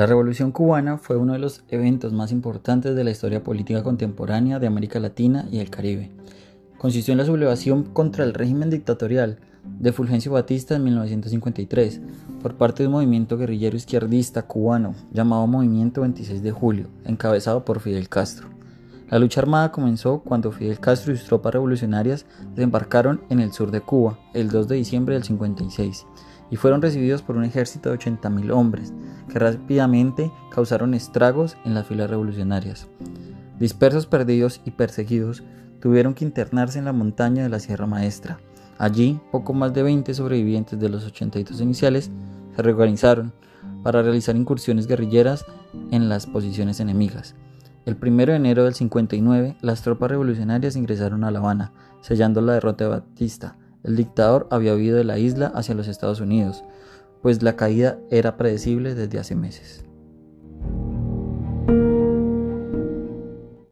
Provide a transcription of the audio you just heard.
La Revolución cubana fue uno de los eventos más importantes de la historia política contemporánea de América Latina y el Caribe. Consistió en la sublevación contra el régimen dictatorial de Fulgencio Batista en 1953 por parte de un movimiento guerrillero izquierdista cubano llamado Movimiento 26 de Julio, encabezado por Fidel Castro. La lucha armada comenzó cuando Fidel Castro y sus tropas revolucionarias desembarcaron en el sur de Cuba el 2 de diciembre del 56 y fueron recibidos por un ejército de 80.000 hombres que rápidamente causaron estragos en las filas revolucionarias. Dispersos, perdidos y perseguidos, tuvieron que internarse en la montaña de la Sierra Maestra. Allí, poco más de 20 sobrevivientes de los 82 iniciales se reorganizaron para realizar incursiones guerrilleras en las posiciones enemigas. El 1 de enero del 59, las tropas revolucionarias ingresaron a La Habana, sellando la derrota de Batista. El dictador había huido de la isla hacia los Estados Unidos, pues la caída era predecible desde hace meses.